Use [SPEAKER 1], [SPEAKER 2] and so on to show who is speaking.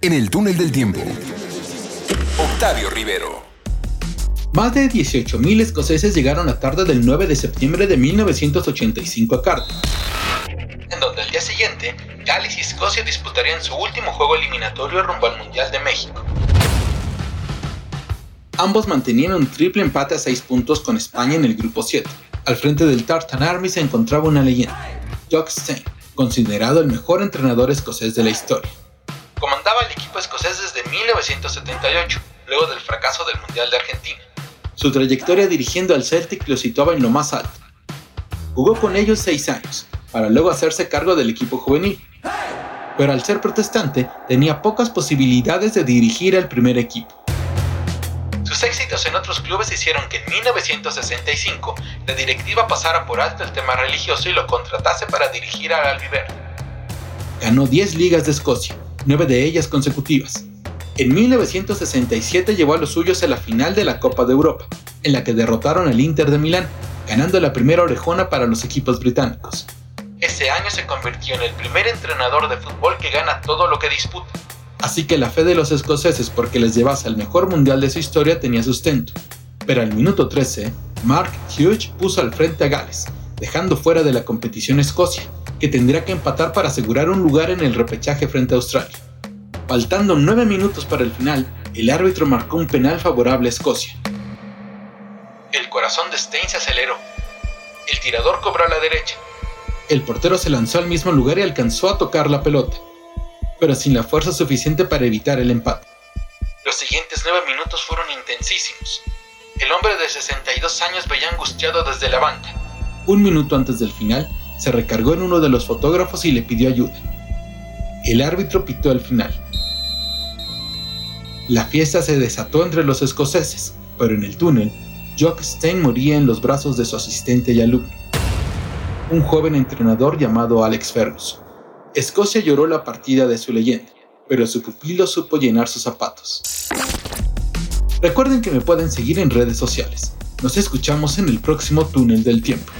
[SPEAKER 1] En el túnel del tiempo. Octavio Rivero.
[SPEAKER 2] Más de 18.000 escoceses llegaron la tarde del 9 de septiembre de 1985 a Cardiff, en donde al día siguiente, Gales y Escocia disputarían su último juego eliminatorio rumbo al Mundial de México. Ambos mantenían un triple empate a 6 puntos con España en el grupo 7. Al frente del Tartan Army se encontraba una leyenda, Jock Stein, considerado el mejor entrenador escocés de la historia. Comandaba el equipo escocés desde 1978, luego del fracaso del Mundial de Argentina. Su trayectoria dirigiendo al Celtic lo situaba en lo más alto. Jugó con ellos seis años, para luego hacerse cargo del equipo juvenil. Pero al ser protestante, tenía pocas posibilidades de dirigir al primer equipo. Sus éxitos en otros clubes hicieron que en 1965 la directiva pasara por alto el tema religioso y lo contratase para dirigir al Albiverde. Ganó 10 ligas de Escocia, 9 de ellas consecutivas. En 1967 llevó a los suyos a la final de la Copa de Europa, en la que derrotaron al Inter de Milán, ganando la primera orejona para los equipos británicos. Ese año se convirtió en el primer entrenador de fútbol que gana todo lo que disputa. Así que la fe de los escoceses porque les llevase al mejor mundial de su historia tenía sustento. Pero al minuto 13, Mark Hughes puso al frente a Gales, dejando fuera de la competición Escocia, que tendría que empatar para asegurar un lugar en el repechaje frente a Australia. Faltando 9 minutos para el final, el árbitro marcó un penal favorable a Escocia. El corazón de Stein se aceleró. El tirador cobró a la derecha. El portero se lanzó al mismo lugar y alcanzó a tocar la pelota pero sin la fuerza suficiente para evitar el empate. Los siguientes nueve minutos fueron intensísimos. El hombre de 62 años veía angustiado desde la banca. Un minuto antes del final, se recargó en uno de los fotógrafos y le pidió ayuda. El árbitro pitó al final. La fiesta se desató entre los escoceses, pero en el túnel, Jock Stein moría en los brazos de su asistente y alumno, un joven entrenador llamado Alex Ferguson. Escocia lloró la partida de su leyenda, pero su pupilo supo llenar sus zapatos. Recuerden que me pueden seguir en redes sociales. Nos escuchamos en el próximo túnel del tiempo.